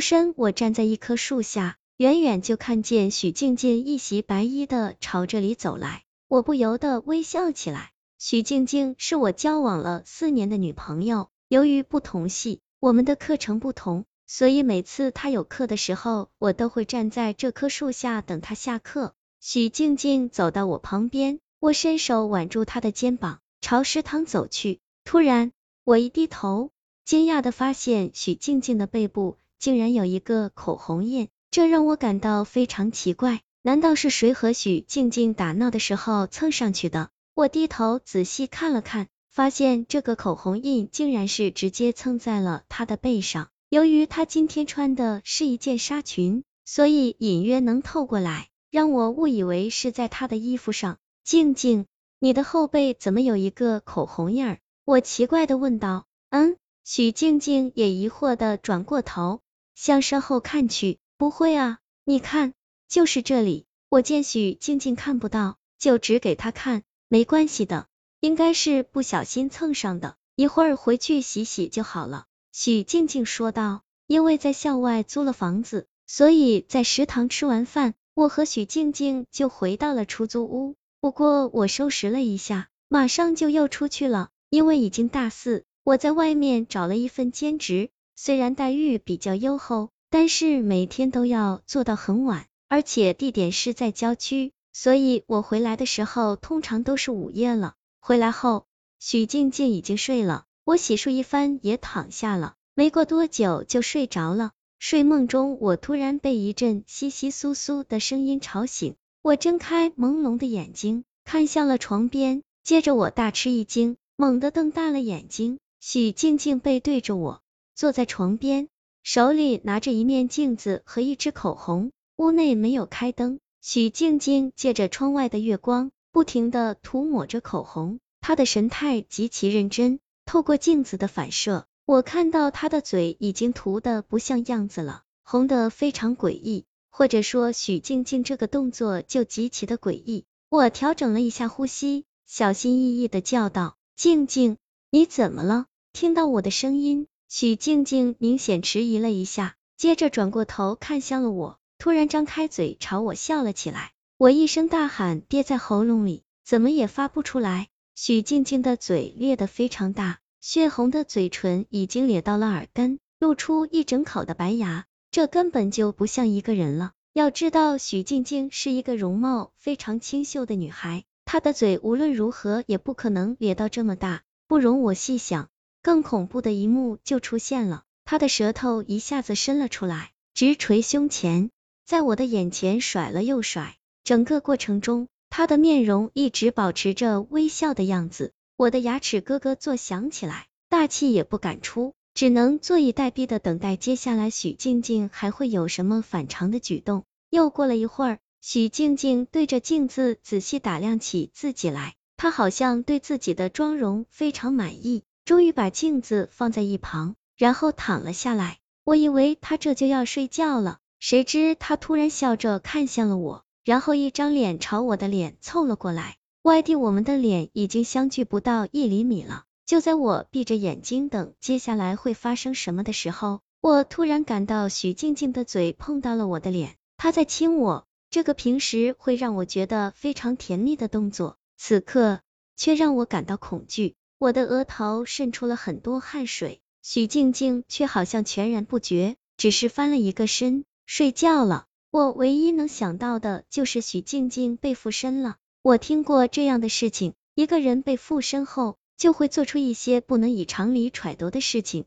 身，我站在一棵树下，远远就看见许静静一袭白衣的朝这里走来，我不由得微笑起来。许静静是我交往了四年的女朋友，由于不同系，我们的课程不同，所以每次她有课的时候，我都会站在这棵树下等她下课。许静静走到我旁边，我伸手挽住她的肩膀，朝食堂走去。突然，我一低头，惊讶的发现许静静的背部竟然有一个口红印，这让我感到非常奇怪。难道是谁和许静静打闹的时候蹭上去的？我低头仔细看了看，发现这个口红印竟然是直接蹭在了她的背上。由于她今天穿的是一件纱裙，所以隐约能透过来。让我误以为是在她的衣服上。静静，你的后背怎么有一个口红印儿？我奇怪的问道。嗯，许静静也疑惑的转过头，向身后看去。不会啊，你看，就是这里。我见许静静看不到，就指给她看。没关系的，应该是不小心蹭上的，一会儿回去洗洗就好了。许静静说道。因为在校外租了房子，所以在食堂吃完饭。我和许静静就回到了出租屋，不过我收拾了一下，马上就又出去了。因为已经大四，我在外面找了一份兼职，虽然待遇比较优厚，但是每天都要做到很晚，而且地点是在郊区，所以我回来的时候通常都是午夜了。回来后，许静静已经睡了，我洗漱一番也躺下了，没过多久就睡着了。睡梦中，我突然被一阵窸窸窣窣的声音吵醒。我睁开朦胧的眼睛，看向了床边，接着我大吃一惊，猛地瞪大了眼睛。许静静背对着我，坐在床边，手里拿着一面镜子和一支口红。屋内没有开灯，许静静借着窗外的月光，不停的涂抹着口红，她的神态极其认真。透过镜子的反射。我看到她的嘴已经涂的不像样子了，红的非常诡异，或者说许静静这个动作就极其的诡异。我调整了一下呼吸，小心翼翼的叫道：“静静，你怎么了？”听到我的声音，许静静明显迟疑了一下，接着转过头看向了我，突然张开嘴朝我笑了起来。我一声大喊憋在喉咙里，怎么也发不出来。许静静的嘴裂得非常大。血红的嘴唇已经咧到了耳根，露出一整口的白牙，这根本就不像一个人了。要知道，许静静是一个容貌非常清秀的女孩，她的嘴无论如何也不可能咧到这么大，不容我细想。更恐怖的一幕就出现了，他的舌头一下子伸了出来，直垂胸前，在我的眼前甩了又甩。整个过程中，他的面容一直保持着微笑的样子。我的牙齿咯咯作响起来，大气也不敢出，只能坐以待毙的等待接下来许静静还会有什么反常的举动。又过了一会儿，许静静对着镜子仔细打量起自己来，她好像对自己的妆容非常满意，终于把镜子放在一旁，然后躺了下来。我以为他这就要睡觉了，谁知他突然笑着看向了我，然后一张脸朝我的脸凑了过来。外地，我们的脸已经相距不到一厘米了。就在我闭着眼睛等接下来会发生什么的时候，我突然感到许静静的嘴碰到了我的脸，她在亲我。这个平时会让我觉得非常甜蜜的动作，此刻却让我感到恐惧。我的额头渗出了很多汗水，许静静却好像全然不觉，只是翻了一个身睡觉了。我唯一能想到的就是许静静被附身了。我听过这样的事情，一个人被附身后，就会做出一些不能以常理揣度的事情。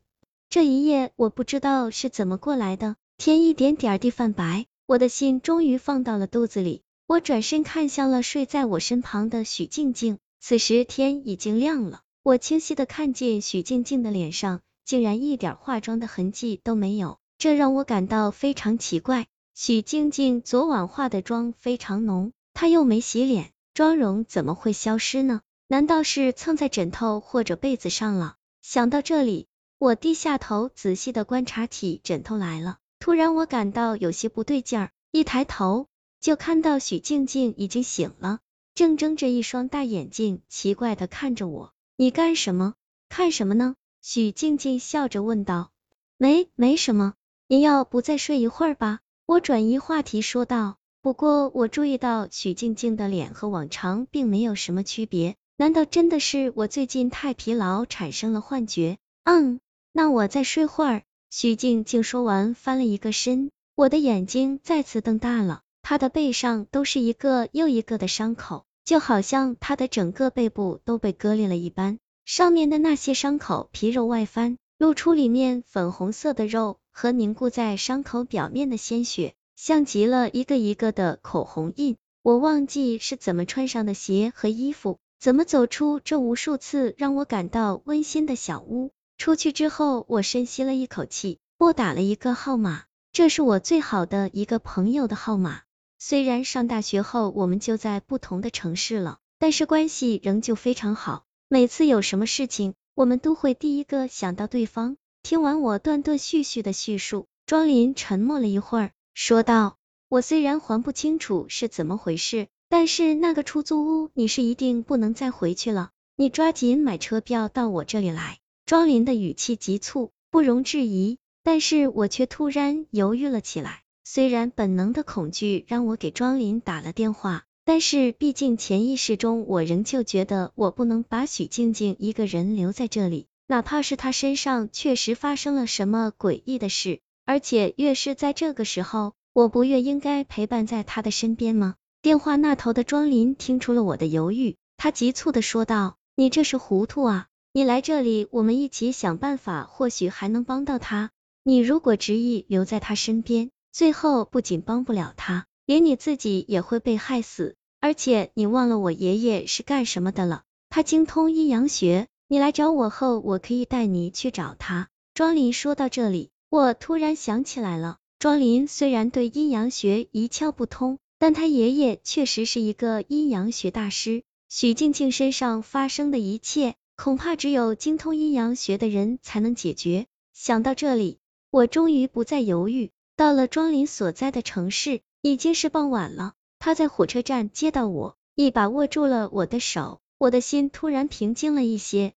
这一夜，我不知道是怎么过来的，天一点点地泛白，我的心终于放到了肚子里。我转身看向了睡在我身旁的许静静，此时天已经亮了，我清晰的看见许静静的脸上竟然一点化妆的痕迹都没有，这让我感到非常奇怪。许静静昨晚化的妆非常浓，她又没洗脸。妆容怎么会消失呢？难道是蹭在枕头或者被子上了？想到这里，我低下头仔细的观察起枕头来了。突然，我感到有些不对劲儿，一抬头就看到许静静已经醒了，正睁着一双大眼睛，奇怪的看着我。你干什么？看什么呢？许静静笑着问道。没，没什么。您要不再睡一会儿吧？我转移话题说道。不过我注意到许静静的脸和往常并没有什么区别，难道真的是我最近太疲劳产生了幻觉？嗯，那我再睡会儿。许静静说完翻了一个身，我的眼睛再次瞪大了，她的背上都是一个又一个的伤口，就好像她的整个背部都被割裂了一般，上面的那些伤口皮肉外翻，露出里面粉红色的肉和凝固在伤口表面的鲜血。像极了一个一个的口红印，我忘记是怎么穿上的鞋和衣服，怎么走出这无数次让我感到温馨的小屋。出去之后，我深吸了一口气，拨打了一个号码，这是我最好的一个朋友的号码。虽然上大学后我们就在不同的城市了，但是关系仍旧非常好。每次有什么事情，我们都会第一个想到对方。听完我断断续续的叙述，庄林沉默了一会儿。说道：“我虽然还不清楚是怎么回事，但是那个出租屋你是一定不能再回去了，你抓紧买车票到我这里来。”庄林的语气急促，不容置疑，但是我却突然犹豫了起来。虽然本能的恐惧让我给庄林打了电话，但是毕竟潜意识中我仍旧觉得我不能把许静静一个人留在这里，哪怕是她身上确实发生了什么诡异的事。而且越是在这个时候，我不越应该陪伴在他的身边吗？电话那头的庄林听出了我的犹豫，他急促的说道：“你这是糊涂啊！你来这里，我们一起想办法，或许还能帮到他。你如果执意留在他身边，最后不仅帮不了他，连你自己也会被害死。而且你忘了我爷爷是干什么的了？他精通阴阳学，你来找我后，我可以带你去找他。”庄林说到这里。我突然想起来了，庄林虽然对阴阳学一窍不通，但他爷爷确实是一个阴阳学大师。许静静身上发生的一切，恐怕只有精通阴阳学的人才能解决。想到这里，我终于不再犹豫。到了庄林所在的城市，已经是傍晚了。他在火车站接到我，一把握住了我的手，我的心突然平静了一些。